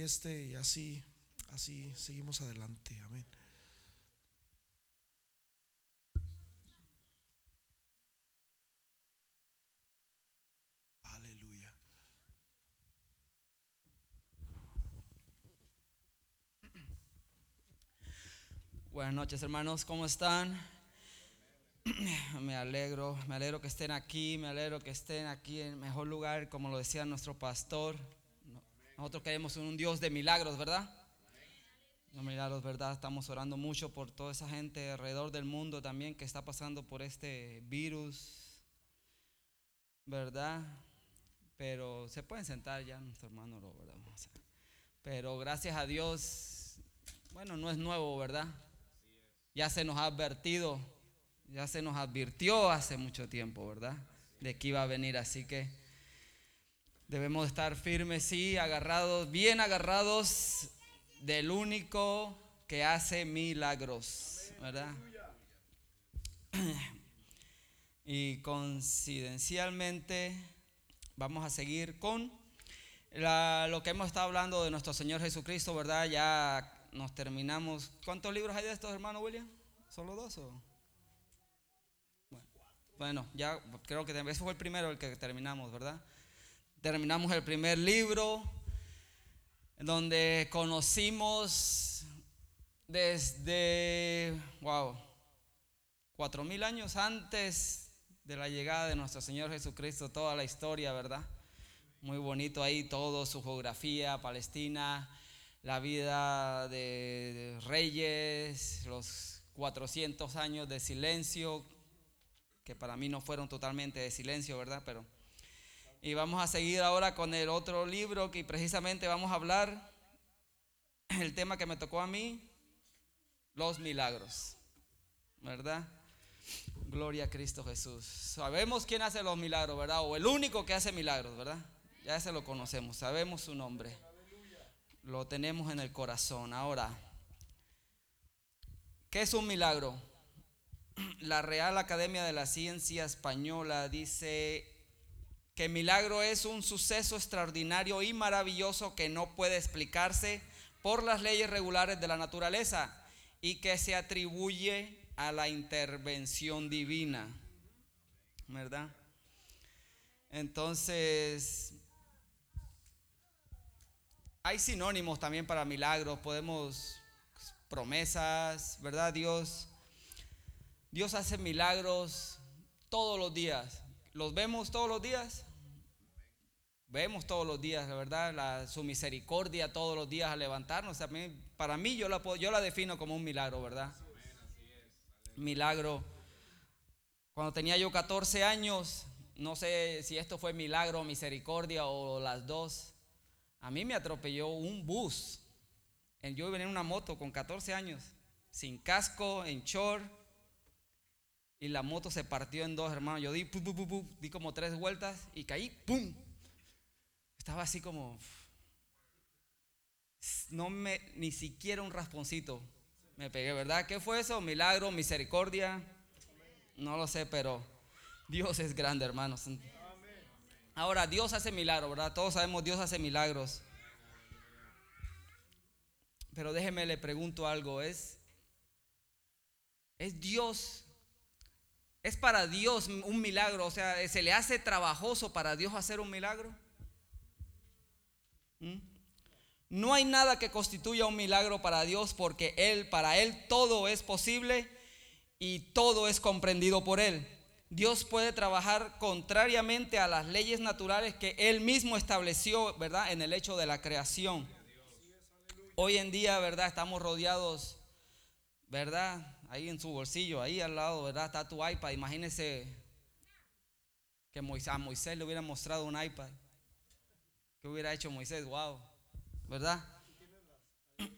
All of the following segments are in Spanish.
y este y así, así seguimos adelante. Amén. Aleluya. Buenas noches hermanos, ¿cómo están? Me alegro, me alegro que estén aquí, me alegro que estén aquí en mejor lugar, como lo decía nuestro pastor. Nosotros queremos un Dios de milagros, ¿verdad? No milagros, ¿verdad? Estamos orando mucho por toda esa gente alrededor del mundo también que está pasando por este virus, ¿verdad? Pero se pueden sentar ya, nuestro hermano ¿verdad? Pero gracias a Dios, bueno, no es nuevo, ¿verdad? Ya se nos ha advertido ya se nos advirtió hace mucho tiempo, ¿verdad? De que iba a venir, así que debemos estar firmes, sí, agarrados, bien agarrados del único que hace milagros, ¿verdad? Y coincidencialmente vamos a seguir con lo que hemos estado hablando de nuestro Señor Jesucristo, ¿verdad? Ya nos terminamos. ¿Cuántos libros hay de estos, hermano William? ¿Solo dos o? Bueno, ya creo que ese fue el primero el que terminamos, ¿verdad? Terminamos el primer libro donde conocimos desde, wow, cuatro mil años antes de la llegada de nuestro Señor Jesucristo, toda la historia, ¿verdad? Muy bonito ahí todo, su geografía, Palestina, la vida de reyes, los 400 años de silencio que para mí no fueron totalmente de silencio, ¿verdad? Pero y vamos a seguir ahora con el otro libro que precisamente vamos a hablar el tema que me tocó a mí, los milagros. ¿Verdad? Gloria a Cristo Jesús. Sabemos quién hace los milagros, ¿verdad? O el único que hace milagros, ¿verdad? Ya ese lo conocemos, sabemos su nombre. Lo tenemos en el corazón. Ahora, ¿qué es un milagro? la Real Academia de la Ciencia Española dice que milagro es un suceso extraordinario y maravilloso que no puede explicarse por las leyes regulares de la naturaleza y que se atribuye a la intervención divina. ¿Verdad? Entonces, hay sinónimos también para milagros, podemos promesas, ¿verdad? Dios Dios hace milagros todos los días. ¿Los vemos todos los días? Vemos todos los días, la verdad, su misericordia todos los días al levantarnos. para mí yo la, yo la defino como un milagro, ¿verdad? Milagro. Cuando tenía yo 14 años, no sé si esto fue milagro, misericordia o las dos. A mí me atropelló un bus. Yo venía en una moto con 14 años, sin casco, en short y la moto se partió en dos, hermano. Yo di, di como tres vueltas y caí, ¡pum! Estaba así como, no me, ni siquiera un rasponcito me pegué, ¿verdad? ¿Qué fue eso? Milagro, misericordia. No lo sé, pero Dios es grande, hermanos. Ahora, Dios hace milagros, ¿verdad? Todos sabemos Dios hace milagros. Pero déjeme le pregunto algo, ¿es es Dios ¿Es para Dios un milagro? O sea, ¿se le hace trabajoso para Dios hacer un milagro? ¿Mm? No hay nada que constituya un milagro para Dios porque Él, para Él todo es posible y todo es comprendido por Él. Dios puede trabajar contrariamente a las leyes naturales que Él mismo estableció, ¿verdad? En el hecho de la creación. Hoy en día, ¿verdad? Estamos rodeados, ¿verdad? ahí en su bolsillo, ahí al lado, ¿verdad? Está tu iPad. Imagínese que a Moisés le hubiera mostrado un iPad. ¿Qué hubiera hecho Moisés? Wow, ¿verdad?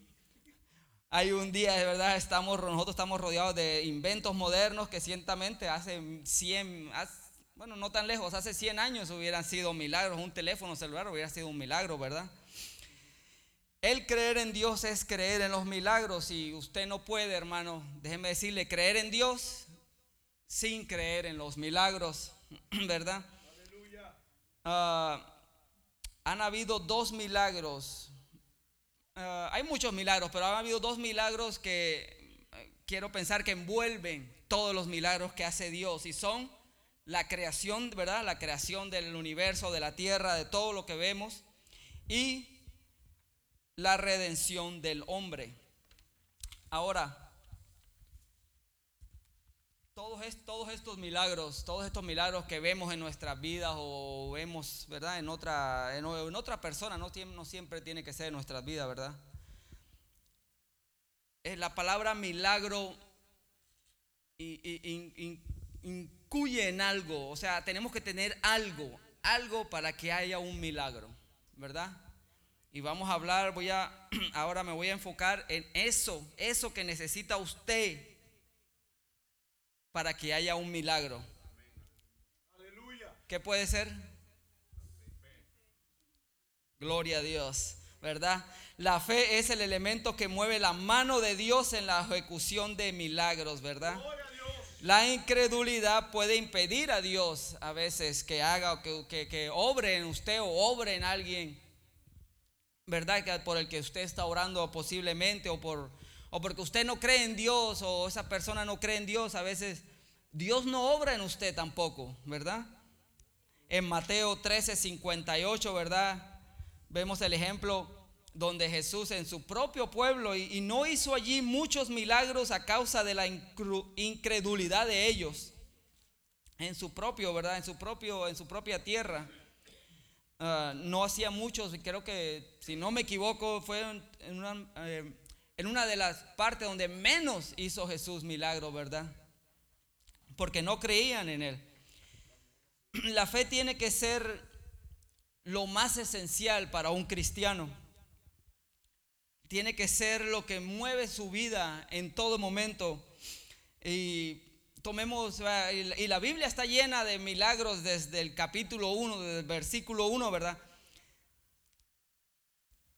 Hay un día, de verdad, estamos, nosotros estamos rodeados de inventos modernos que ciertamente hace 100, bueno, no tan lejos, hace 100 años hubieran sido milagros. Un teléfono celular hubiera sido un milagro, ¿verdad? El creer en Dios es creer en los milagros y usted no puede, hermano, déjeme decirle, creer en Dios sin creer en los milagros, ¿verdad? Uh, han habido dos milagros ah, hay muchos milagros, pero ha habido dos milagros que eh, quiero pensar que envuelven todos los milagros que hace Dios y son la creación, ¿verdad? La creación del universo, de la tierra, de todo lo que vemos y la redención del hombre. Ahora, todos, estos milagros, todos estos milagros que vemos en nuestras vidas o vemos, ¿verdad? En otra, en, otra persona, no, siempre tiene que ser en nuestras vidas, ¿verdad? Es la palabra milagro incluye en algo, o sea, tenemos que tener algo, algo para que haya un milagro, ¿verdad? Y vamos a hablar, voy a, ahora me voy a enfocar en eso, eso que necesita usted para que haya un milagro. ¿Qué puede ser? Gloria a Dios, ¿verdad? La fe es el elemento que mueve la mano de Dios en la ejecución de milagros, ¿verdad? La incredulidad puede impedir a Dios a veces que haga o que, que, obre en usted o obre en alguien, ¿verdad? Que por el que usted está orando posiblemente o por o porque usted no cree en Dios o esa persona no cree en Dios, a veces Dios no obra en usted tampoco, ¿verdad? En Mateo 13, 58, ¿verdad? Vemos el ejemplo donde Jesús en su propio pueblo y, no hizo allí muchos milagros a causa de la incredulidad de ellos. En su propio, ¿verdad? En su propio, en su propia tierra. Ah, no hacía muchos, creo que si no me equivoco fue en una, eh, en una de las partes donde menos hizo Jesús milagro, ¿verdad? Porque no creían en Él. La fe tiene que ser lo más esencial para un cristiano. Tiene que ser lo que mueve su vida en todo momento. Y tomemos, y la Biblia está llena de milagros desde el capítulo 1, desde el versículo 1, ¿verdad?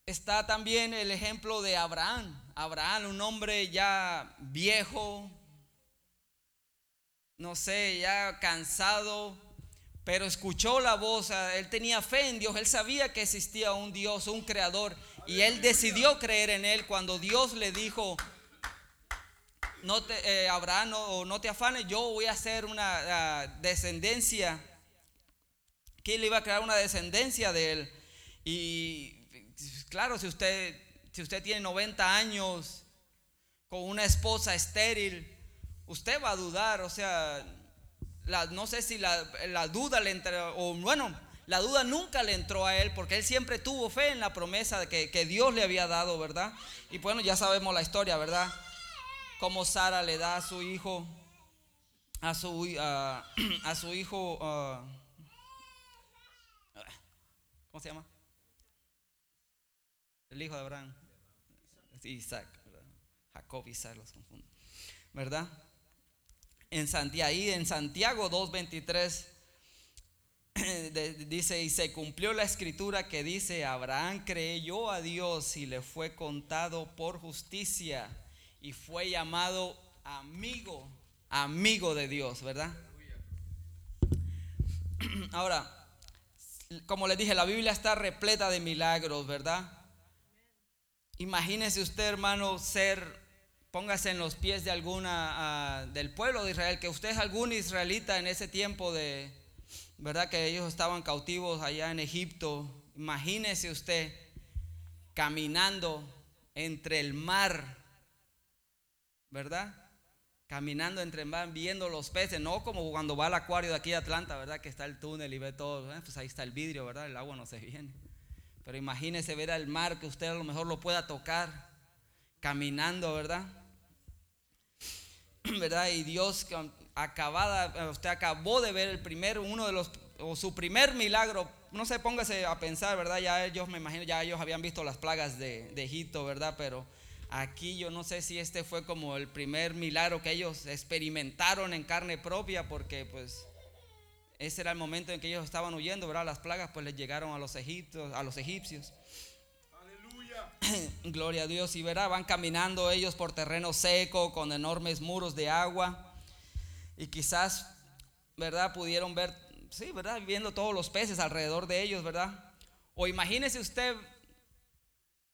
Está también el ejemplo de Abraham. Abraham, un hombre ya viejo, no sé, ya cansado, pero escuchó la voz, él tenía fe en Dios, él sabía que existía un Dios, un creador, y él decidió creer en él cuando Dios le dijo, no te, eh, Abraham, no, no, te afanes, yo voy a hacer una descendencia, que él iba a crear una descendencia de él. Y claro, si usted, si usted tiene 90 años con una esposa estéril, usted va a dudar, o sea, no sé si la, duda le entró, o bueno, la duda nunca le entró a él porque él siempre tuvo fe en la promesa de que, Dios le había dado, ¿verdad? Y bueno, ya sabemos la historia, ¿verdad? Cómo Sara le da a su hijo, a su, a su hijo, ¿cómo se llama? El hijo de Abraham. Isaac, Jacob y Isaac los confundo, ¿verdad? en Santiago, ahí en Santiago 2.23 dice, y se cumplió la escritura que dice, Abraham creyó a Dios y le fue contado por justicia y fue llamado amigo, amigo de Dios, ¿verdad? Ahora, como les dije, la Biblia está repleta de milagros, ¿verdad? Imagínese usted, hermano, ser póngase en los pies de alguna ah, del pueblo de Israel, que usted es algún israelita en ese tiempo de, ¿verdad? Que ellos estaban cautivos allá en Egipto. Imagínese usted caminando entre el mar, ¿verdad? Caminando entre el mar, viendo los peces, no como cuando va al acuario de aquí de Atlanta, ¿verdad? Que está el túnel y ve todo, ¿eh? pues ahí está el vidrio, ¿verdad? El agua no se viene. Pero imagínese ver al mar que usted a lo mejor lo pueda tocar, caminando, ¿verdad? ¿verdad? Y Dios acabada, usted acabó de ver el primer, uno de los, o su primer milagro. No se póngase a pensar, ¿verdad? Ya ellos, me imagino, ya ellos habían visto las plagas de, de Egipto, ¿verdad? Pero aquí yo no sé si este fue como el primer milagro que ellos experimentaron en carne propia, porque pues ese era el momento en que ellos estaban huyendo, ¿verdad? Las plagas pues les llegaron a los egipcios, a los egipcios. Gloria a Dios. Y verá, van caminando ellos por terreno seco, con enormes muros de agua. Y quizás, ¿verdad? Pudieron ver, sí, ¿verdad? Viendo todos los peces alrededor de ellos, ¿verdad? O imagínese usted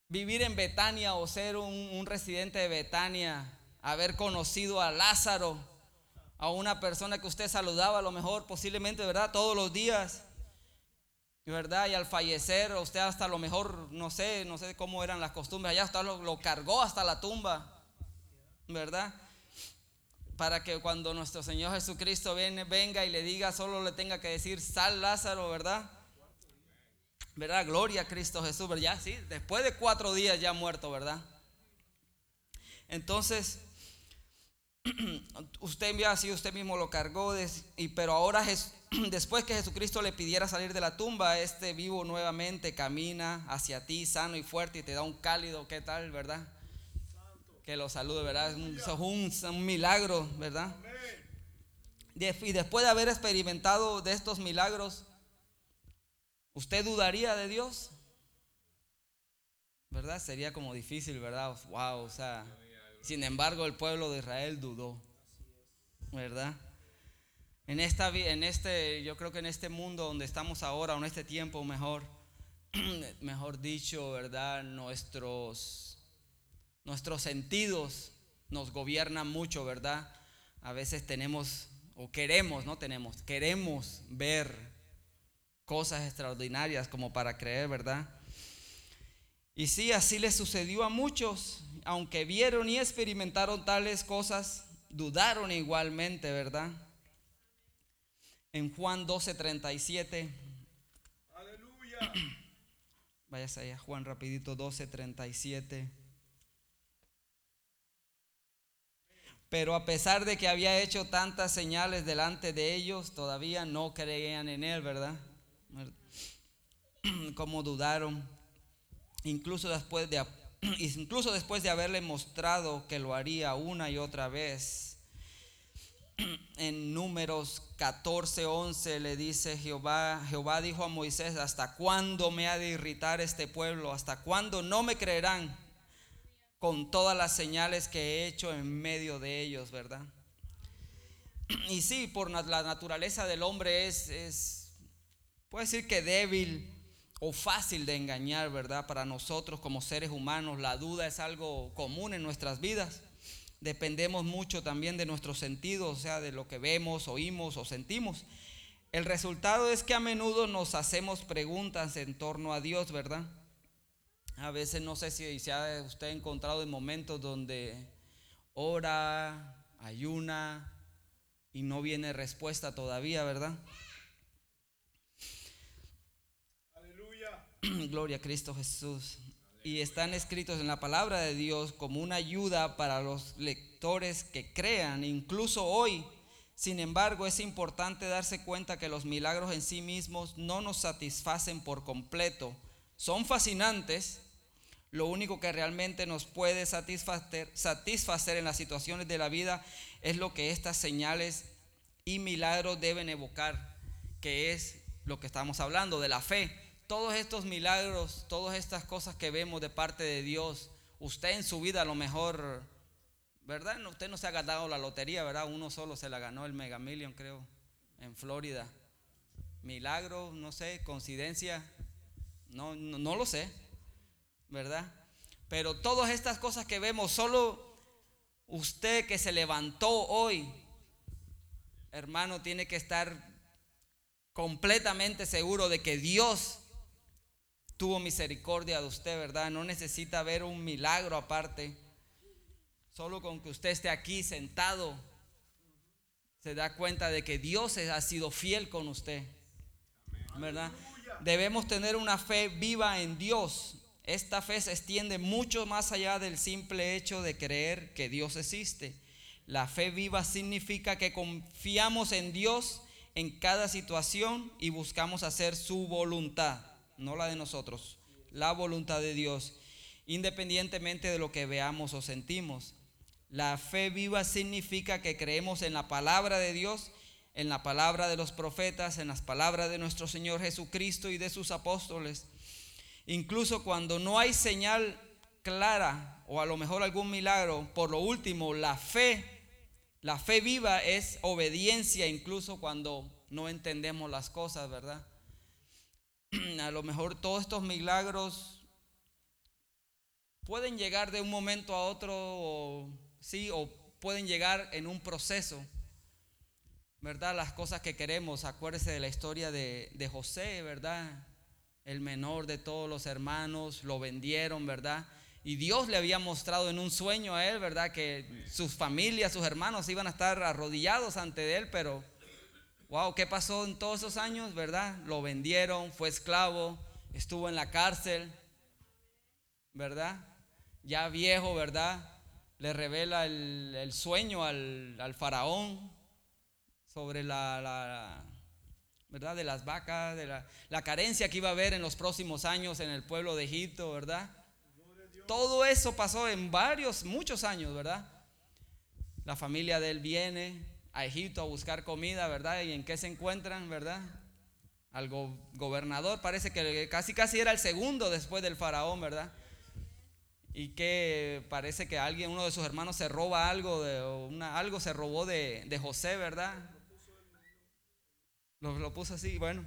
vivir en Betania o ser un, un residente de Betania, haber conocido a Lázaro, a una persona que usted saludaba a lo mejor posiblemente, ¿verdad? Todos los días. ¿Verdad? Y al fallecer, usted hasta lo mejor, no sé, no sé cómo eran las costumbres, allá hasta lo, cargó hasta la tumba, ¿verdad? Para que cuando nuestro Señor Jesucristo viene, venga y le diga, solo le tenga que decir, sal Lázaro, ¿verdad? ¿Verdad? Gloria a Cristo Jesús, ¿verdad? Sí, después de cuatro días ya muerto, ¿verdad? Entonces, usted envía así, usted mismo lo cargó, y, pero ahora después que Jesucristo le pidiera salir de la tumba, este vivo nuevamente camina hacia ti sano y fuerte y te da un cálido, ¿qué tal, verdad? Que lo salude, ¿verdad? Es un, un milagro, ¿verdad? Y después de haber experimentado de estos milagros, ¿usted dudaría de Dios? ¿Verdad? Sería como difícil, ¿verdad? Wow, o sea, sin embargo, el pueblo de Israel dudó, ¿verdad? En, esta, en este, yo creo que en este mundo donde estamos ahora, en este tiempo mejor, mejor dicho, ¿verdad? Nuestros, nuestros sentidos nos gobiernan mucho, ¿verdad? A veces tenemos, o queremos, no tenemos, queremos ver cosas extraordinarias como para creer, ¿verdad? Y sí, así le sucedió a muchos aunque vieron y experimentaron tales cosas, dudaron igualmente, ¿verdad? En Juan 12:37. Aleluya. Váyase allá, Juan rapidito 12:37. Pero a pesar de que había hecho tantas señales delante de ellos, todavía no creían en él, ¿verdad? Como dudaron. Incluso después de incluso después de haberle mostrado que lo haría una y otra vez. En números 14, 11 le dice Jehová, Jehová dijo a Moisés, ¿hasta cuándo me ha de irritar este pueblo? ¿Hasta cuándo no me creerán con todas las señales que he hecho en medio de ellos, verdad? Y sí, por la naturaleza del hombre es, es puede decir que débil, o fácil de engañar, ¿verdad? Para nosotros como seres humanos, la duda es algo común en nuestras vidas. Dependemos mucho también de nuestros sentidos, o sea, de lo que vemos, oímos o sentimos. El resultado es que a menudo nos hacemos preguntas en torno a Dios, ¿verdad? A veces no sé si se ha usted encontrado en momentos donde ora, ayuna y no viene respuesta todavía, ¿verdad? Gloria a Cristo Jesús. Y están escritos en la palabra de Dios como una ayuda para los lectores que crean, incluso hoy. Sin embargo, es importante darse cuenta que los milagros en sí mismos no nos satisfacen por completo. Son fascinantes. Lo único que realmente nos puede satisfacer, satisfacer en las situaciones de la vida es lo que estas señales y milagros deben evocar, que es lo que estamos hablando de la fe todos estos milagros, todas estas cosas que vemos de parte de Dios, usted en su vida a lo mejor, ¿verdad? Usted no se ha ganado la lotería, ¿verdad? Uno solo se la ganó el Mega Million, creo, en Florida. Milagro, no sé, coincidencia, no, no, no lo sé, ¿verdad? Pero todas estas cosas que vemos, solo usted que se levantó hoy, hermano, tiene que estar completamente seguro de que Dios tuvo misericordia de usted, ¿verdad? No necesita ver un milagro aparte. Solo con que usted esté aquí sentado, se da cuenta de que Dios ha sido fiel con usted, ¿verdad? Debemos tener una fe viva en Dios. Esta fe se extiende mucho más allá del simple hecho de creer que Dios existe. La fe viva significa que confiamos en Dios en cada situación y buscamos hacer su voluntad no la de nosotros, la voluntad de Dios, independientemente de lo que veamos o sentimos. La fe viva significa que creemos en la palabra de Dios, en la palabra de los profetas, en las palabras de nuestro Señor Jesucristo y de sus apóstoles. Incluso cuando no hay señal clara o a lo mejor algún milagro, por lo último, la fe, la fe viva es obediencia incluso cuando no entendemos las cosas, ¿verdad? a lo mejor todos estos milagros pueden llegar de un momento a otro, o, sí, o pueden llegar en un proceso. ¿Verdad? Las cosas que queremos. Acuérdese de la historia de, de José, ¿verdad? El menor de todos los hermanos, lo vendieron, ¿verdad? Y Dios le había mostrado en un sueño a él, ¿verdad? Que sus familias, sus hermanos iban a estar arrodillados ante él, pero, wow, ¿qué pasó en todos esos años, verdad? Lo vendieron, fue esclavo, estuvo en la cárcel, ¿verdad? Ya viejo, ¿verdad? Le revela el, sueño al, faraón sobre la, ¿verdad? De las vacas, de la, la carencia que iba a haber en los próximos años en el pueblo de Egipto, ¿verdad? Todo eso pasó en varios, muchos años, ¿verdad? La familia de él viene a Egipto a buscar comida, ¿verdad? ¿Y en qué se encuentran, verdad? Al gobernador, parece que casi casi era el segundo después del faraón, ¿verdad? Y que parece que alguien, uno de sus hermanos se roba algo, de, una, algo se robó de, de José, ¿verdad? Lo, lo puso así, bueno.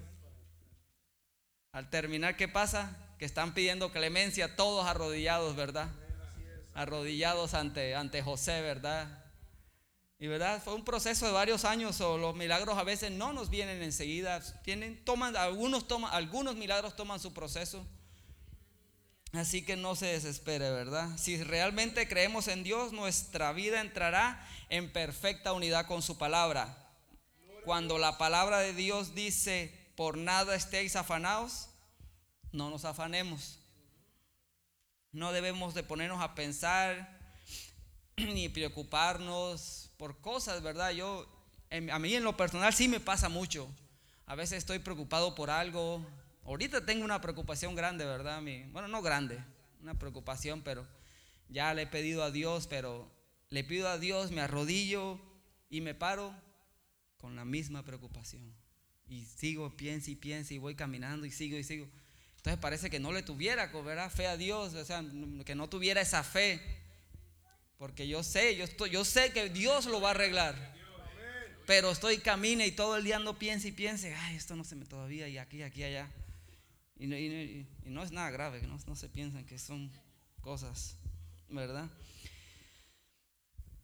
Al terminar, ¿qué pasa? que están pidiendo clemencia, todos arrodillados, ¿verdad? Arrodillados ante, ante José, ¿verdad? Y verdad, fue un proceso de varios años, o los milagros a veces no nos vienen enseguida, tienen, toman, algunos, toman, algunos milagros toman su proceso. Así que no se desespere, ¿verdad? Si realmente creemos en Dios, nuestra vida entrará en perfecta unidad con su palabra. Cuando la palabra de Dios dice, por nada estéis afanados, no nos afanemos. No debemos de ponernos a pensar ni preocuparnos por cosas, ¿verdad? Yo, a mí en lo personal sí me pasa mucho. A veces estoy preocupado por algo. Ahorita tengo una preocupación grande, ¿verdad? bueno, no grande, una preocupación, pero ya le he pedido a Dios, pero le pido a Dios, me arrodillo y me paro con la misma preocupación. Y sigo, pienso y pienso y voy caminando y sigo y sigo. Entonces parece que no le tuviera fe a Dios, o sea, que no tuviera esa fe. Porque yo sé, yo, sé que Dios lo va a arreglar. Pero estoy camine y todo el día ando piense y piense, ay, esto no se me todavía y aquí, aquí, allá. Y, no es nada grave, no, no se piensan que son cosas, ¿verdad?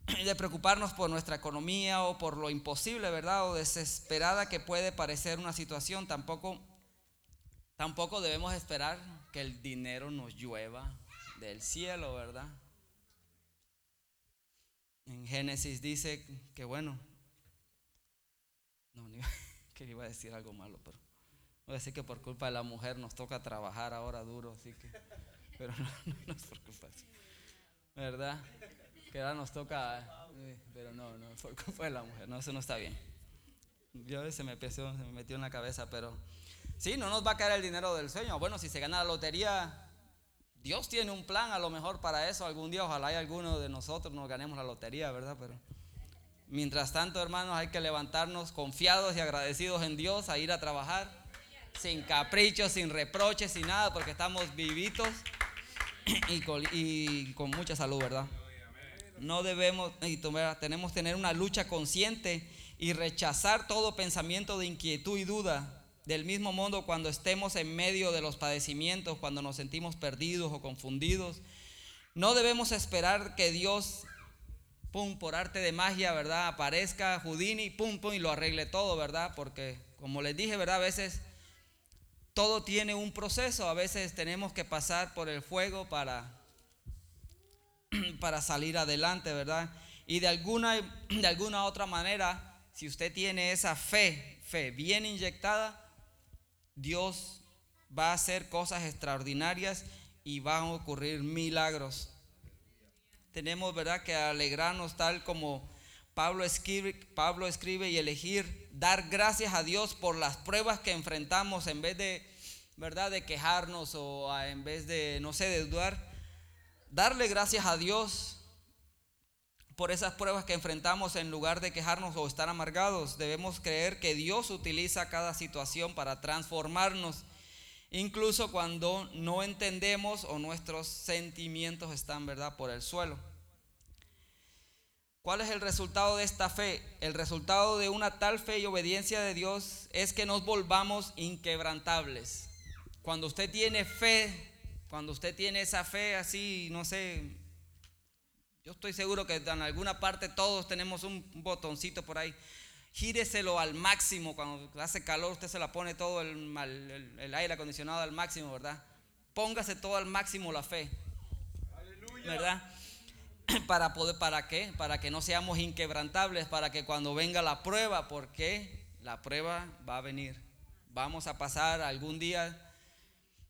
de preocuparnos por nuestra economía o por lo imposible, ¿verdad? O desesperada que puede parecer una situación, tampoco Tampoco debemos esperar que el dinero nos llueva del cielo, ¿verdad? En Génesis dice que bueno, no, que iba a decir algo malo, pero voy a decir que por culpa de la mujer nos toca trabajar ahora duro, así que, pero no, no, es por culpa de eso, ¿verdad? Que ahora nos toca, eh, pero no, no, por culpa de la mujer, no, eso no está bien. Yo se me, se me metió en la cabeza, pero Sí, no nos va a caer el dinero del sueño. Bueno, si se gana la lotería, Dios tiene un plan a lo mejor para eso. Algún día, ojalá hay alguno de nosotros nos ganemos la lotería, ¿verdad? Pero mientras tanto, hermanos, hay que levantarnos confiados y agradecidos en Dios a ir a trabajar, sin caprichos, sin reproches, sin nada, porque estamos vivitos y con, y con mucha salud, ¿verdad? No debemos, y tenemos que tener una lucha consciente y rechazar todo pensamiento de inquietud y duda del mismo modo, cuando estemos en medio de los padecimientos, cuando nos sentimos perdidos o confundidos, no debemos esperar que Dios, por arte de magia, ¿verdad? Aparezca Houdini, pum, pum, y lo arregle todo, ¿verdad? Porque, como les dije, ¿verdad? A veces todo tiene un proceso, a veces tenemos que pasar por el fuego para, para salir adelante, ¿verdad? Y de alguna, de alguna otra manera, si usted tiene esa fe, fe bien inyectada, Dios va a hacer cosas extraordinarias y van a ocurrir milagros. Tenemos, ¿verdad?, que alegrarnos tal como Pablo escribe, Pablo escribe y elegir dar gracias a Dios por las pruebas que enfrentamos en vez de, ¿verdad?, de quejarnos o en vez de, no sé, de dudar. Darle gracias a Dios por esas pruebas que enfrentamos en lugar de quejarnos o estar amargados. Debemos creer que Dios utiliza cada situación para transformarnos, incluso cuando no entendemos o nuestros sentimientos están, ¿verdad?, por el suelo. ¿Cuál es el resultado de esta fe? El resultado de una tal fe y obediencia de Dios es que nos volvamos inquebrantables. Cuando usted tiene fe Cuando usted tiene esa fe así, no sé, yo estoy seguro que en alguna parte todos tenemos un botoncito por ahí. Gíreselo al máximo. Cuando hace calor, usted se la pone todo el, el aire acondicionado al máximo, ¿verdad? Póngase todo al máximo la fe. ¿Verdad? Para poder, ¿para qué? Para que no seamos inquebrantables, para que cuando venga la prueba, porque la prueba va a venir. Vamos a pasar algún día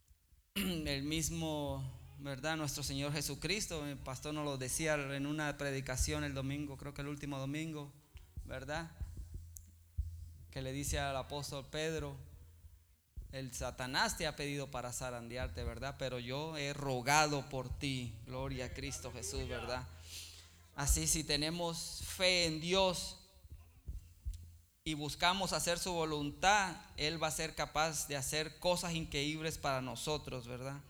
el mismo, ¿verdad? Nuestro Señor Jesucristo, el pastor nos lo decía en una predicación el domingo, creo que el último domingo, ¿verdad? Que le dice al apóstol Pedro, el Satanás te ha pedido para zarandearte, ¿verdad? Pero yo he rogado por ti. Gloria a Cristo Jesús, ¿verdad? Así si tenemos fe en Dios y buscamos hacer su voluntad, Él va a ser capaz de hacer cosas increíbles para nosotros, ¿verdad?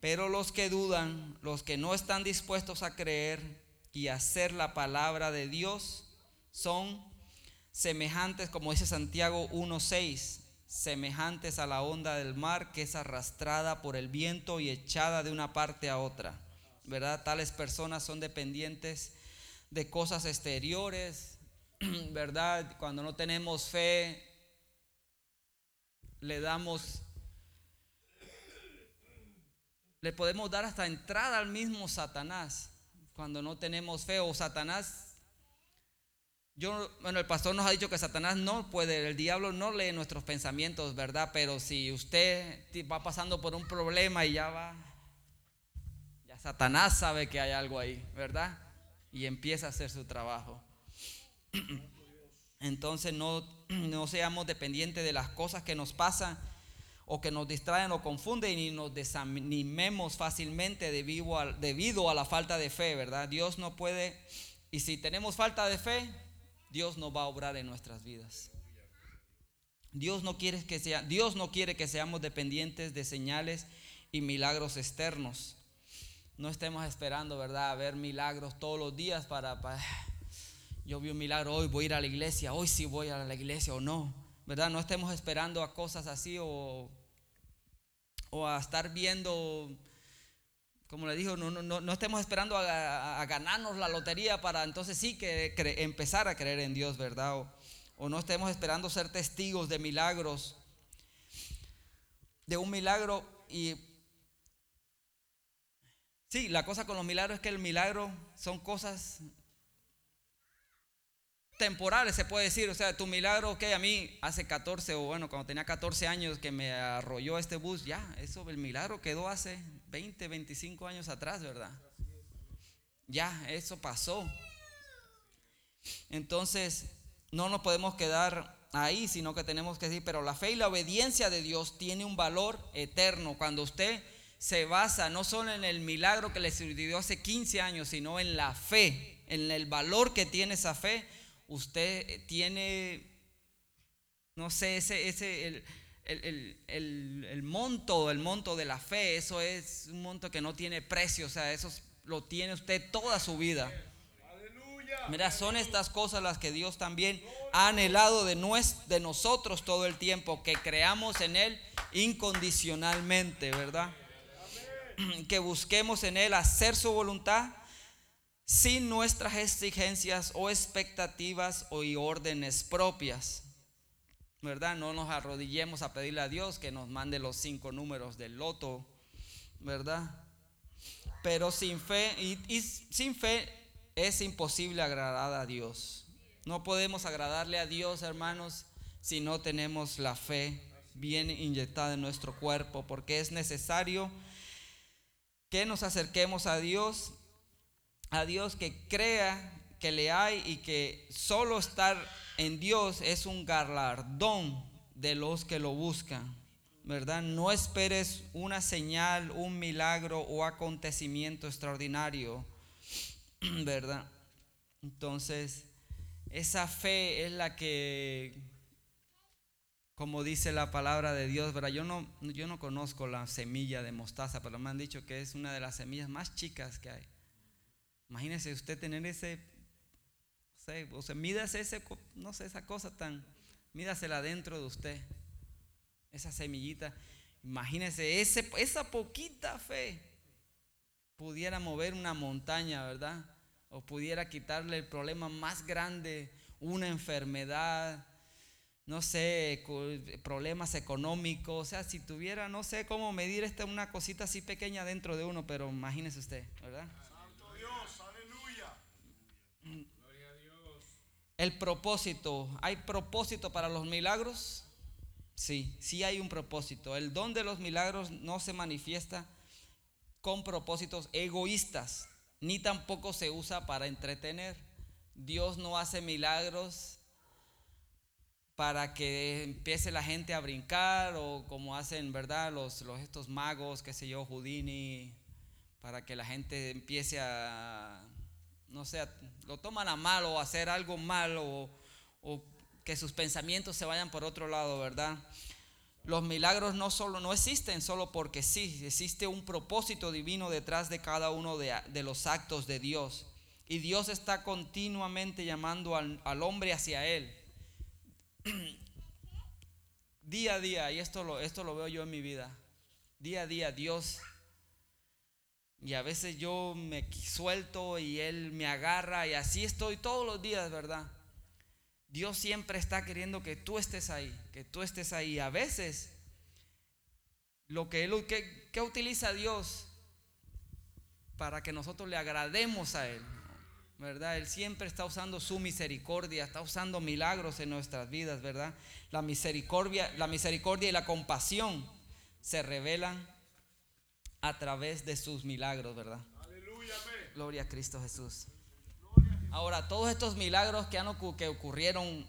Pero los que dudan, los que no están dispuestos a creer y hacer la palabra de Dios, son semejantes, como dice Santiago 1.6 semejantes a la onda del mar que es arrastrada por el viento y echada de una parte a otra. ¿Verdad? Tales personas son dependientes de cosas exteriores, ¿verdad? Cuando no tenemos fe, le damos, le podemos dar hasta entrada al mismo Satanás. Cuando no tenemos fe o Satanás yo, bueno, el pastor nos ha dicho que Satanás no puede, el diablo no lee nuestros pensamientos, ¿verdad? Pero si usted va pasando por un problema y ya va, ya Satanás sabe que hay algo ahí, ¿verdad? Y empieza a hacer su trabajo. Entonces no, no seamos dependientes de las cosas que nos pasan o que nos distraen o confunden y nos desanimemos fácilmente debido a, debido a la falta de fe, ¿verdad? Dios no puede, y si tenemos falta de fe, Dios no va a obrar en nuestras vidas. Dios no quiere que sea, Dios no quiere que seamos dependientes de señales y milagros externos. No estemos esperando, ¿verdad?, a ver milagros todos los días para, yo vi un milagro hoy, voy a ir a la iglesia, hoy sí voy a la iglesia o no, ¿verdad? No estemos esperando a cosas así o, o a estar viendo como le dijo, no, no, no estemos esperando a, ganarnos la lotería para entonces sí que empezar a creer en Dios, ¿verdad? O, o no estemos esperando ser testigos de milagros, de un milagro y Sí, la cosa con los milagros es que el milagro son cosas temporales, se puede decir. O sea, tu milagro que a mí hace 14 o bueno, cuando tenía 14 años que me arrolló este bus, ya, eso, el milagro quedó hace 20, 25 años atrás, ¿verdad? Ya, eso pasó. Entonces, no nos podemos quedar ahí, sino que tenemos que decir, pero la fe y la obediencia de Dios tiene un valor eterno. Cuando usted se basa no solo en el milagro que le sucedió hace 15 años, sino en la fe, en el valor que tiene esa fe, usted tiene, no sé, ese, ese el, monto, el monto de la fe, eso es un monto que no tiene precio, o sea, eso lo tiene usted toda su vida. Mira, son estas cosas las que Dios también ha anhelado de, de nosotros todo el tiempo, que creamos en Él incondicionalmente, ¿verdad? Que busquemos en Él hacer su voluntad sin nuestras exigencias o expectativas o órdenes propias. ¿Verdad? No nos arrodillemos a pedirle a Dios que nos mande los cinco números del loto, ¿verdad? Pero sin fe, y, sin fe es imposible agradar a Dios. No podemos agradarle a Dios, hermanos, si no tenemos la fe bien inyectada en nuestro cuerpo, porque es necesario que nos acerquemos a Dios a Dios que crea que le hay y que solo estar en Dios es un galardón de los que lo buscan. ¿Verdad? No esperes una señal, un milagro o acontecimiento extraordinario. ¿Verdad? Entonces, esa fe es la que, como dice la palabra de Dios, ¿verdad? Yo no, yo no conozco la semilla de mostaza, pero me han dicho que es una de las semillas más chicas que hay. Imagínese usted tener ese, o sea, mídase ese, no sé, esa cosa tan, mídasela dentro de usted, esa semillita. Imagínense, ese, esa poquita fe pudiera mover una montaña, ¿verdad? O pudiera quitarle el problema más grande, una enfermedad, no sé, problemas económicos, o sea, si tuviera, no sé cómo medir esta una cosita así pequeña dentro de uno, pero imagínese usted, ¿verdad? Santo Dios, aleluya. El propósito, ¿hay propósito para los milagros? Sí, sí hay un propósito. El don de los milagros no se manifiesta con propósitos egoístas, ni tampoco se usa para entretener. Dios no hace milagros para que empiece la gente a brincar o como hacen, ¿verdad? Los, estos magos, qué sé yo, Houdini, para que la gente empiece a, no sé, lo toman a mal o hacer algo malo o, o que sus pensamientos se vayan por otro lado, ¿verdad? Los milagros no solo no existen solo porque sí, existe un propósito divino detrás de cada uno de, de los actos de Dios. Y Dios está continuamente llamando al, al hombre hacia Él. día a día, y esto lo, esto lo veo yo en mi vida, día a día Dios, y a veces yo me suelto y Él me agarra y así estoy todos los días, ¿verdad? Dios siempre está queriendo que tú estés ahí, que tú estés ahí. A veces, lo que Él, utiliza Dios para que nosotros le agrademos a Él. ¿verdad? Él siempre está usando su misericordia, está usando milagros en nuestras vidas, ¿verdad? La misericordia, la misericordia y la compasión se revelan a través de sus milagros, ¿verdad? Aleluya, Gloria a Cristo Jesús. Ahora, todos estos milagros que, han, que ocurrieron,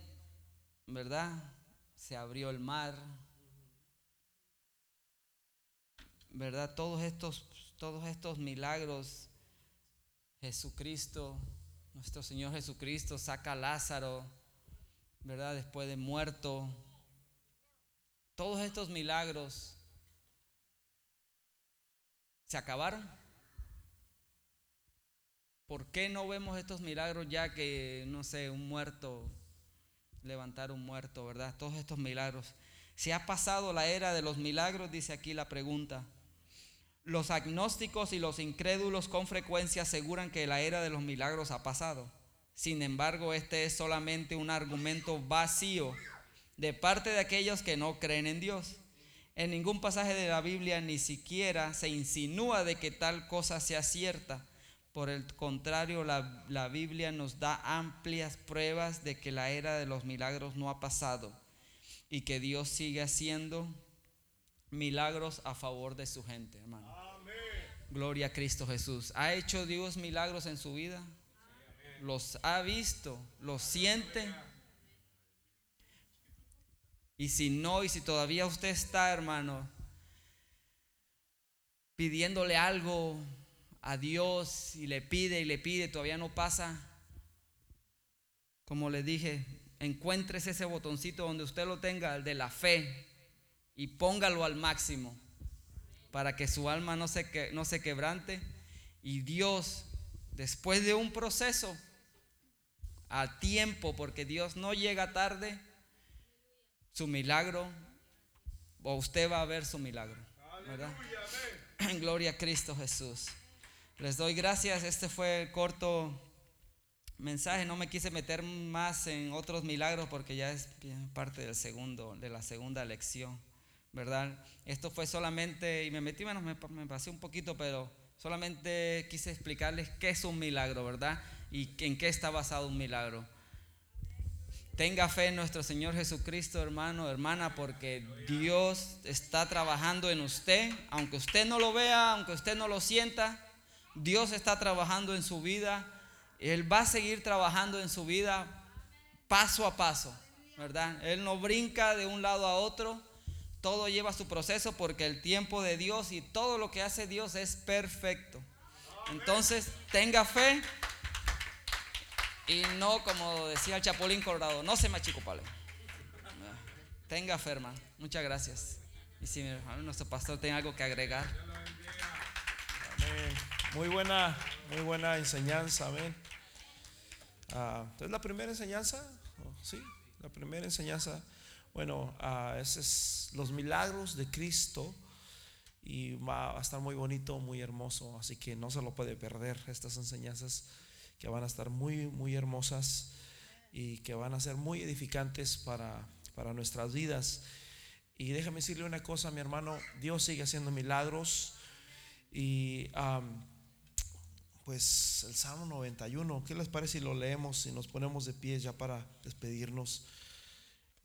¿verdad? Se abrió el mar, ¿verdad? Todos estos, todos estos milagros, Jesucristo nuestro Señor Jesucristo saca a Lázaro, ¿verdad? Después de muerto. Todos estos milagros se acabaron. ¿Por qué no vemos estos milagros ya que, no sé, un muerto, levantar un muerto, ¿verdad? Todos estos milagros. ¿Se ha pasado la era de los milagros? Dice aquí la pregunta. Los agnósticos y los incrédulos con frecuencia aseguran que la era de los milagros ha pasado. Sin embargo, este es solamente un argumento vacío de parte de aquellos que no creen en Dios. En ningún pasaje de la Biblia ni siquiera se insinúa de que tal cosa sea cierta. Por el contrario, la, la, Biblia nos da amplias pruebas de que la era de los milagros no ha pasado y que Dios sigue haciendo milagros a favor de su gente, hermano. Gloria a Cristo Jesús. ¿Ha hecho Dios milagros en su vida? ¿Los ha visto? ¿Los siente? Y si no, y si todavía usted está, hermano, pidiéndole algo a Dios y le pide y le pide, todavía no pasa, como le dije, encuentres ese botoncito donde usted lo tenga, el de la fe, y póngalo al máximo para que su alma no se, no se quebrante. Y Dios, después de un proceso, a tiempo, porque Dios no llega tarde, su milagro, o usted va a ver su milagro. ¿verdad? Gloria a Cristo Jesús. Les doy gracias. Este fue el corto mensaje. No me quise meter más en otros milagros porque ya es parte del segundo, de la segunda lección. ¿verdad? Esto fue solamente, y me metí, bueno, me, me pasé un poquito, pero solamente quise explicarles qué es un milagro, ¿verdad? Y en qué está basado un milagro. Tenga fe en nuestro Señor Jesucristo, hermano, hermana, porque Dios está trabajando en usted, aunque usted no lo vea, aunque usted no lo sienta, Dios está trabajando en su vida. Él va a seguir trabajando en su vida paso a paso, ¿verdad? Él no brinca de un lado a otro, todo lleva su proceso porque el tiempo de Dios y todo lo que hace Dios es perfecto. Entonces, tenga fe y no, como decía el Chapulín Colorado, no se me achicopale. Tenga fe, hermano. Muchas gracias. Y si nuestro pastor tiene algo que agregar. Muy buena, muy buena enseñanza, amén. Ah, entonces, la primera enseñanza, sí, la primera enseñanza Bueno, uh, ese es los milagros de Cristo y va a estar muy bonito, muy hermoso, así que no se lo puede perder estas enseñanzas que van a estar muy, muy hermosas y que van a ser muy edificantes para, para nuestras vidas. Y déjame decirle una cosa, mi hermano, Dios sigue haciendo milagros y pues el Salmo 91, ¿qué les parece si lo leemos y nos ponemos de pie ya para despedirnos?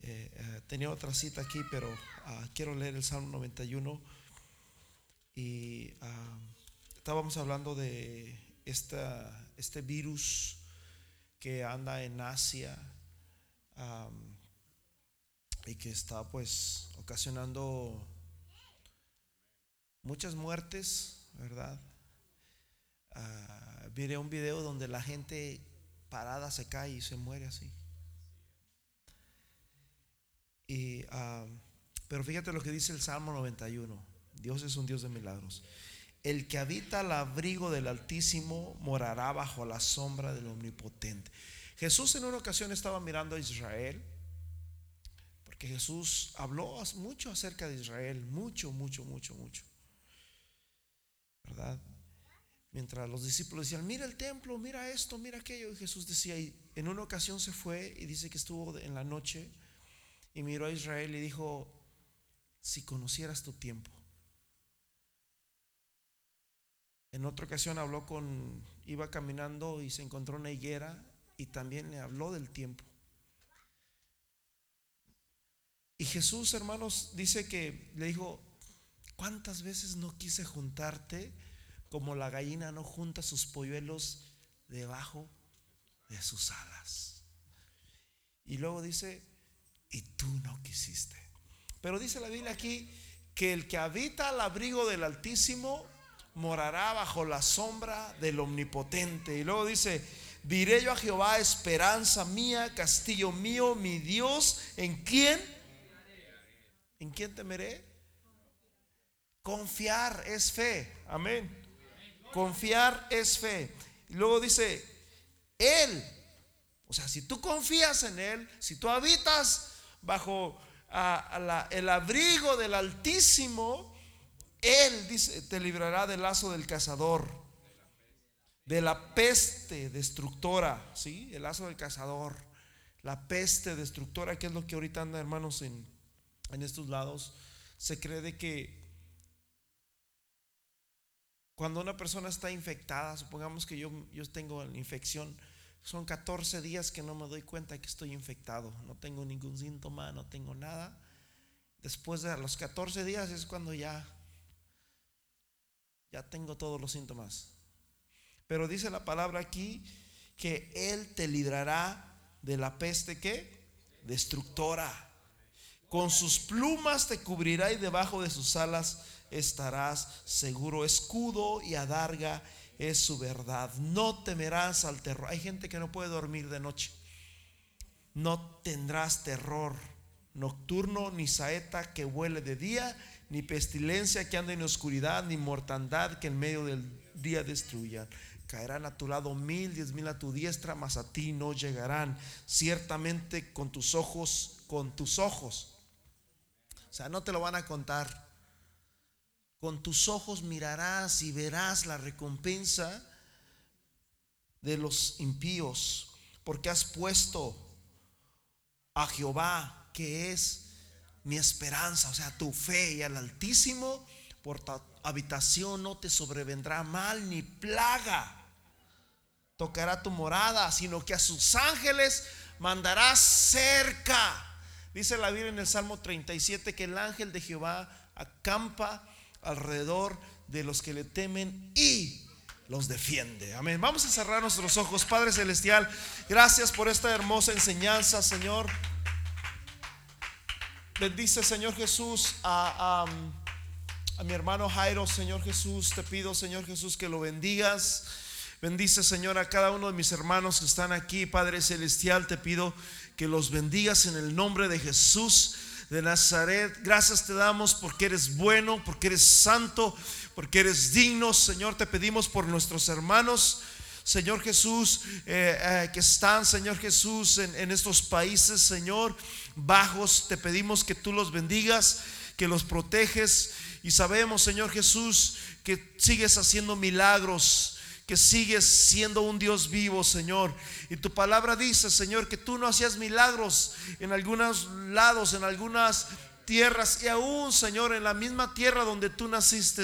Eh, eh, tenía otra cita aquí, pero ah, quiero leer el Salmo 91 y ah, estábamos hablando de esta, este virus que anda en Asia y que está pues ocasionando muchas muertes, ¿verdad? Uh, miré un video donde la gente parada se cae y se muere así. Y, pero fíjate lo que dice el Salmo 91. Dios es un Dios de milagros. El que habita al abrigo del Altísimo morará bajo la sombra del Omnipotente. Jesús en una ocasión estaba mirando a Israel, porque Jesús habló mucho acerca de Israel, mucho, mucho, mucho, mucho. ¿Verdad? Mientras los discípulos decían, mira el templo, mira esto, mira aquello. Y Jesús decía, en una ocasión se fue y dice que estuvo en la noche y miró a Israel y dijo, si conocieras tu tiempo, En otra ocasión habló con, iba caminando y se encontró una higuera y también le habló del tiempo. Y Jesús, hermanos, dice que le dijo, ¿cuántas veces no quise juntarte como la gallina no junta sus polluelos debajo de sus alas? Y luego dice, y tú no quisiste. Pero dice la Biblia aquí que el que habita al abrigo del Altísimo morará bajo la sombra del Omnipotente. Y luego dice, diré yo a Jehová, esperanza mía, castillo mío, mi Dios, ¿en quién? ¿En quién temeré? Confiar es fe. Amén. Confiar es fe. Y luego dice, Él, o sea, si tú confías en Él, si tú habitas bajo el abrigo del Altísimo, él dice, te librará del lazo del cazador, de la peste destructora, ¿sí? El lazo del cazador, la peste destructora, que es lo que ahorita anda, hermanos, en, en estos lados. Se cree de que cuando una persona está infectada, supongamos que yo, yo tengo la infección, son 14 días que no me doy cuenta que estoy infectado, no tengo ningún síntoma, no tengo nada. Después de los 14 días es cuando ya ya tengo todos los síntomas. Pero dice la palabra aquí que Él te librará de la peste que destructora. Con sus plumas te cubrirá y debajo de sus alas estarás seguro. Escudo y adarga es su verdad. No temerás al terror. Hay gente que no puede dormir de noche. No tendrás terror nocturno ni saeta que huele de día ni pestilencia que ande en oscuridad, ni mortandad que en medio del día destruya. Caerán a tu lado mil, diez mil a tu diestra, mas a ti no llegarán. Ciertamente con tus ojos, con tus ojos. O sea, no te lo van a contar. Con tus ojos mirarás y verás la recompensa de los impíos, porque has puesto a Jehová, que es mi esperanza, o sea, tu fe y al Altísimo, por tu habitación no te sobrevendrá mal ni plaga. Tocará tu morada, sino que a sus ángeles mandará cerca. Dice la Biblia en el Salmo 37 que el ángel de Jehová acampa alrededor de los que le temen y los defiende. Amén. Vamos a cerrar nuestros ojos, Padre Celestial. Gracias por esta hermosa enseñanza, Señor. Bendice, Señor Jesús, a, a, mi hermano Jairo, Señor Jesús. Te pido, Señor Jesús, que lo bendigas. Bendice, Señor, a cada uno de mis hermanos que están aquí, Padre Celestial. Te pido que los bendigas en el nombre de Jesús de Nazaret. Gracias te damos porque eres bueno, porque eres santo, porque eres digno. Señor, te pedimos por nuestros hermanos. Señor Jesús, eh, eh, que están, Señor Jesús, en, en estos países, Señor, bajos. Te pedimos que tú los bendigas, que los proteges. Y sabemos, Señor Jesús, que sigues haciendo milagros que sigues siendo un Dios vivo, Señor. Y tu palabra dice, Señor, que tú no hacías milagros en algunos lados, en algunas tierras y aún, Señor, en la misma tierra donde tú naciste,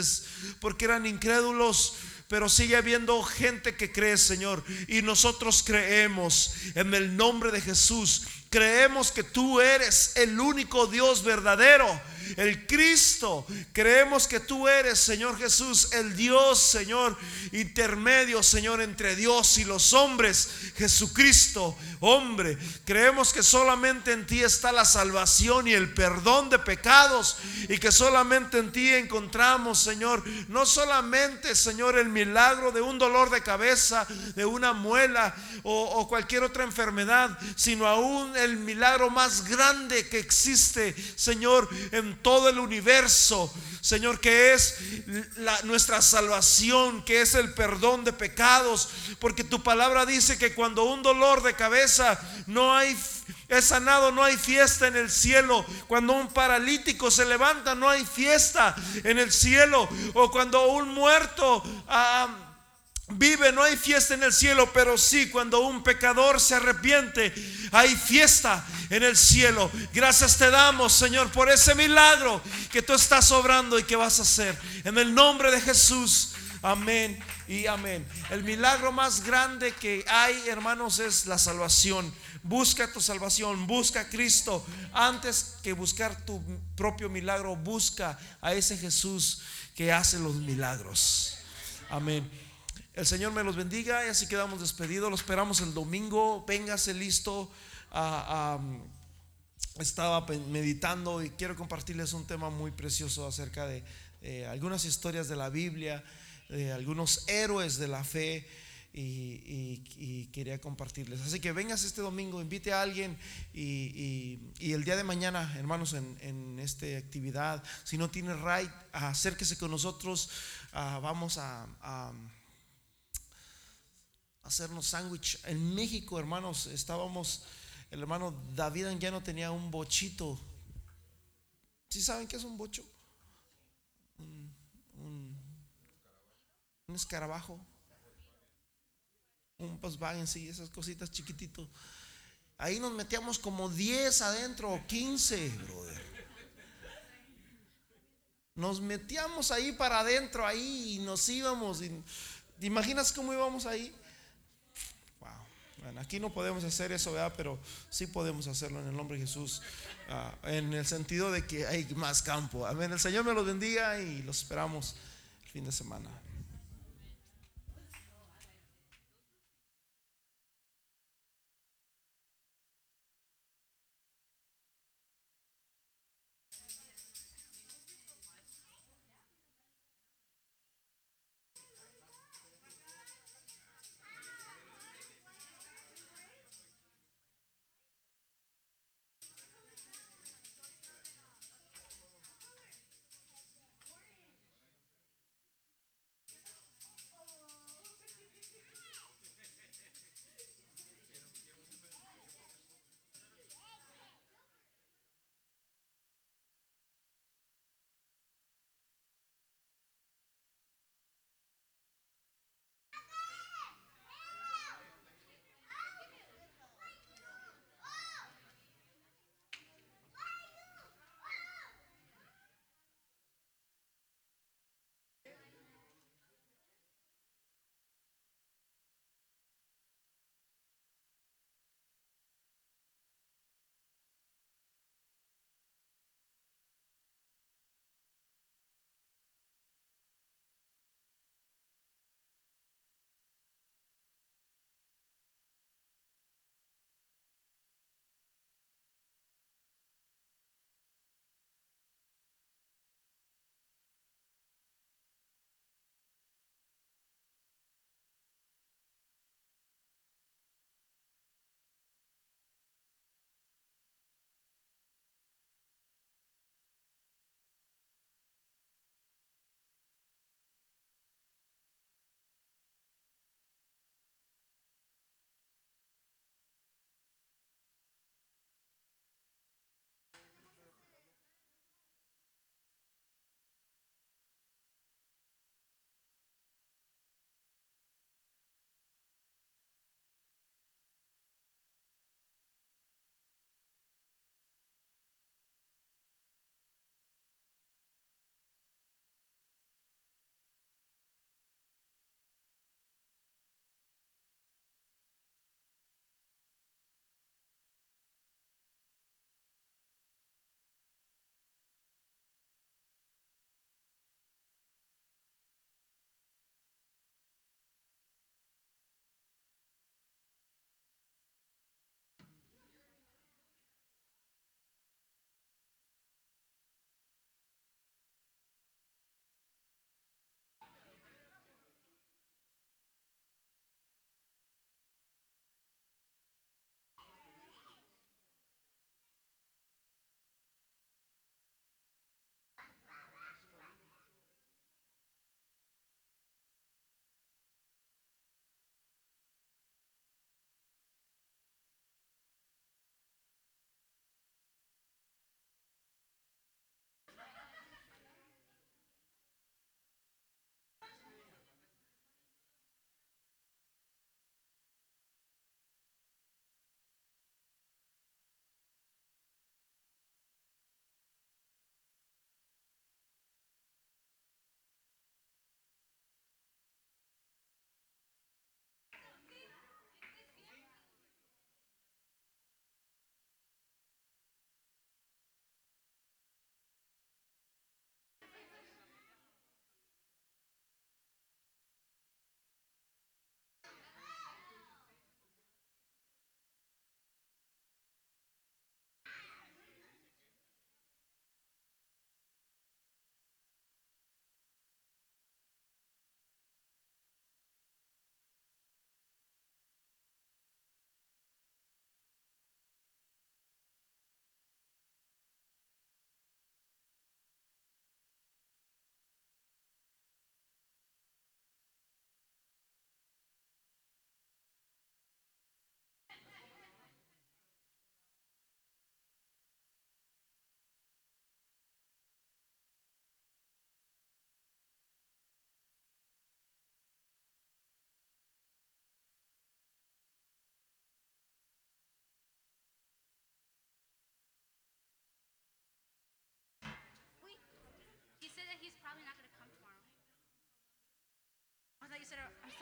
porque eran incrédulos. Pero sigue habiendo gente que cree, Señor. Y nosotros creemos en el nombre de Jesús. Creemos que tú eres el único Dios verdadero el Cristo. Creemos que tú eres, Señor Jesús, el Dios, Señor, intermedio, Señor, entre Dios y los hombres. Jesucristo, hombre. Creemos que solamente en ti está la salvación y el perdón de pecados y que solamente en ti encontramos, Señor, no solamente, Señor, el milagro de un dolor de cabeza, de una muela o, cualquier otra enfermedad, sino aún el milagro más grande que existe, Señor, en todo el universo, Señor, que es nuestra salvación, que es el perdón de pecados, porque tu palabra dice que cuando un dolor de cabeza no hay es sanado, no hay fiesta en el cielo. Cuando un paralítico se levanta, no hay fiesta en el cielo. O cuando un muerto ah, vive, no hay fiesta en el cielo, pero sí cuando un pecador se arrepiente, hay fiesta en el cielo. Gracias te damos, Señor, por ese milagro que tú estás obrando y que vas a hacer. En el nombre de Jesús. Amén y amén. El milagro más grande que hay, hermanos, es la salvación. Busca tu salvación, busca a Cristo. Antes que buscar tu propio milagro, busca a ese Jesús que hace los milagros. Amén. El Señor me los bendiga y así quedamos despedidos. Lo esperamos el domingo. Véngase listo. estaba meditando y quiero compartirles un tema muy precioso acerca de eh, algunas historias de la Biblia, de algunos héroes de la fe. Y, quería compartirles. Así que vengas este domingo, invite a alguien y, el día de mañana, hermanos, en, esta actividad, si no tiene right, acérquese con nosotros. Ah, vamos a hacernos sándwich. En México, hermanos, estábamos, el hermano David ya no tenía un bochito. ¿Sí saben qué es un bocho? Un, un, escarabajo. Un sí, esas cositas chiquititos. Ahí nos metíamos como 10 adentro o 15, brother. Nos metíamos ahí para adentro, ahí y nos íbamos. ¿Te imaginas cómo íbamos ahí? Aquí no podemos hacer eso, ¿verdad? Pero sí podemos hacerlo en el nombre de Jesús, ah, en el sentido de que hay más campo. Amén. El Señor me los bendiga y los esperamos el fin de semana.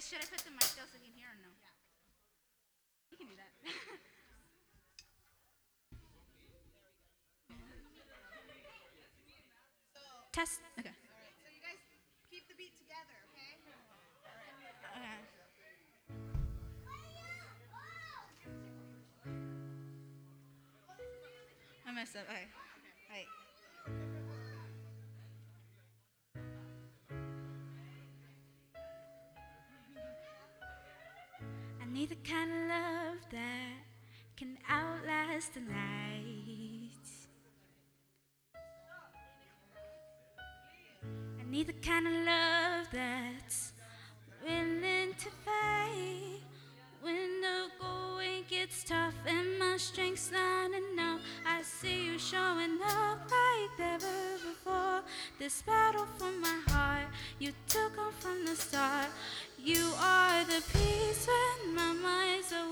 Should I put the mic down so you can hear or no? Yeah. You can do that. Test. Okay. So you guys keep the beat together, okay? Okay. I messed up. Okay. kind of love that's willing to fight when the going gets tough and my strength's not enough. I see you showing up like never before. This battle for my heart, you took on from the start. You are the peace when my mind's away.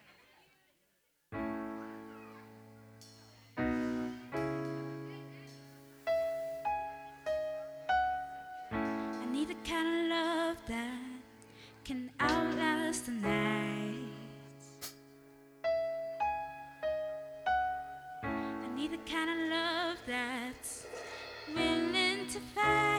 the kind of love that's willing to fight.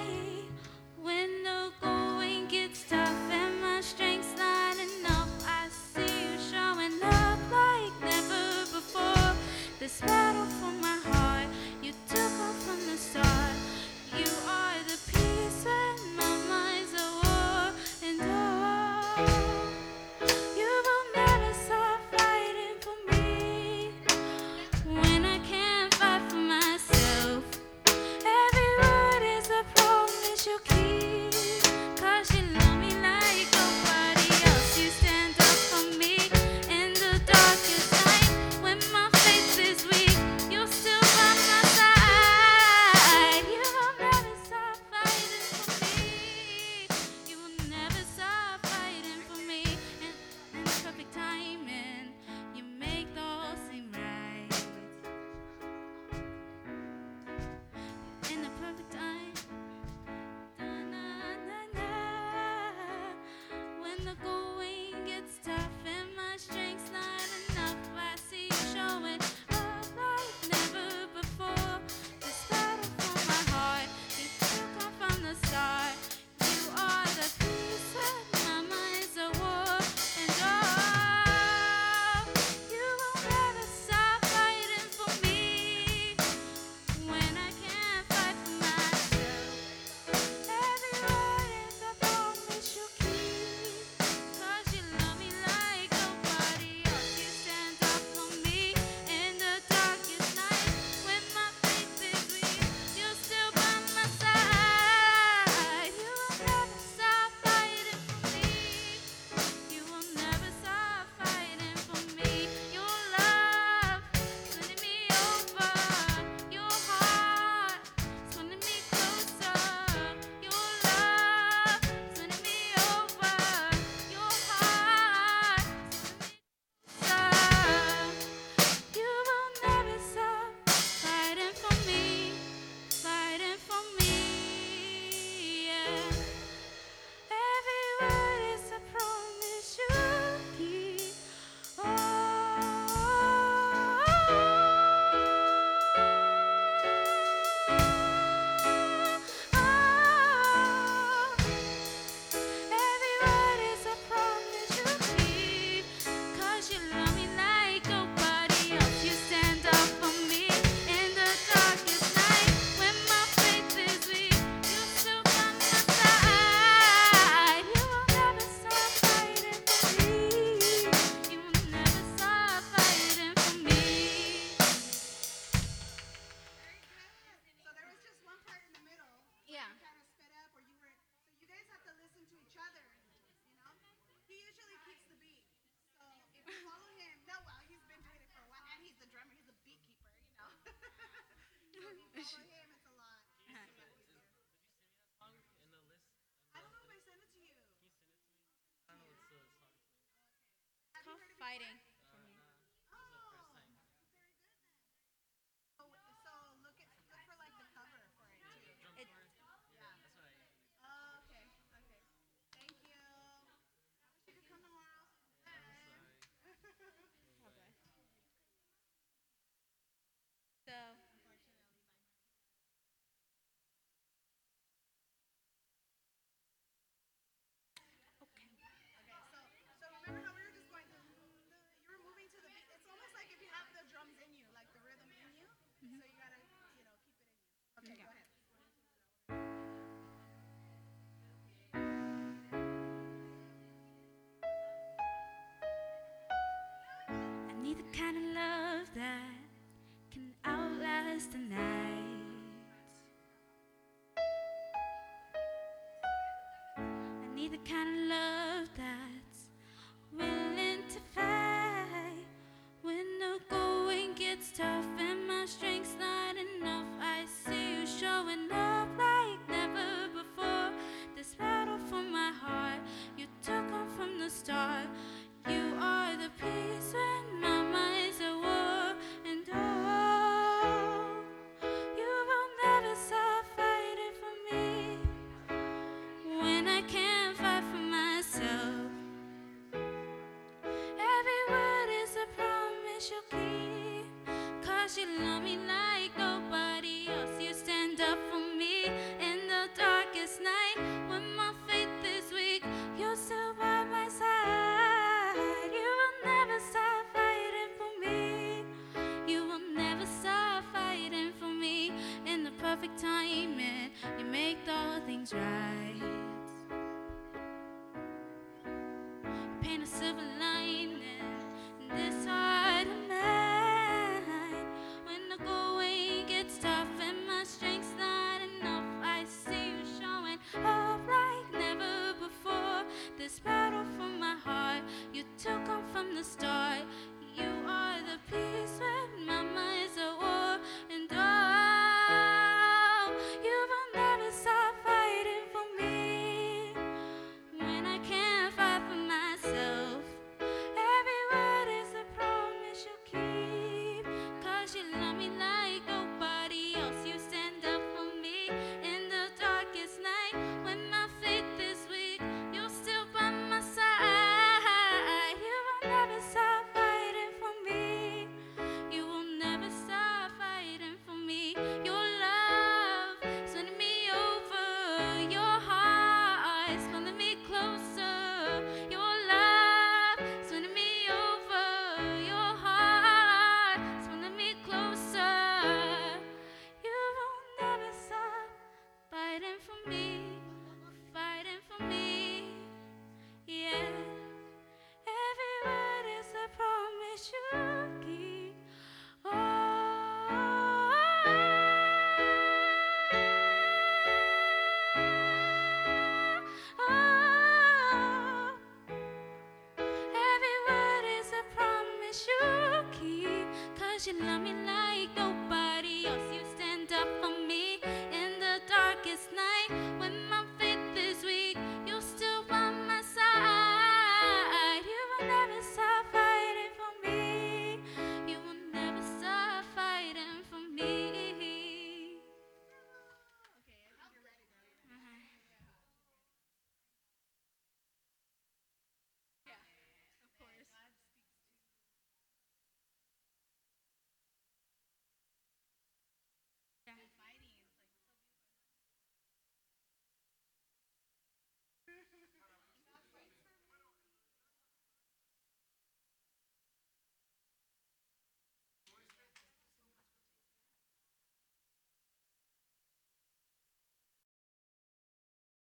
I need the kind of love that can outlast the night. I need the kind of love that's willing. it's tough and my strength's not enough. I see you showing up like never before. This battle for my heart, you took on from the start. You are the peace when my mind's a war. time and you make all things right. You paint a silver lining in this heart of mine. When the going gets tough and my strength's not enough, I see you showing up like never before. This battle for my heart, you took on from the start. You are the peace when my mind's a war.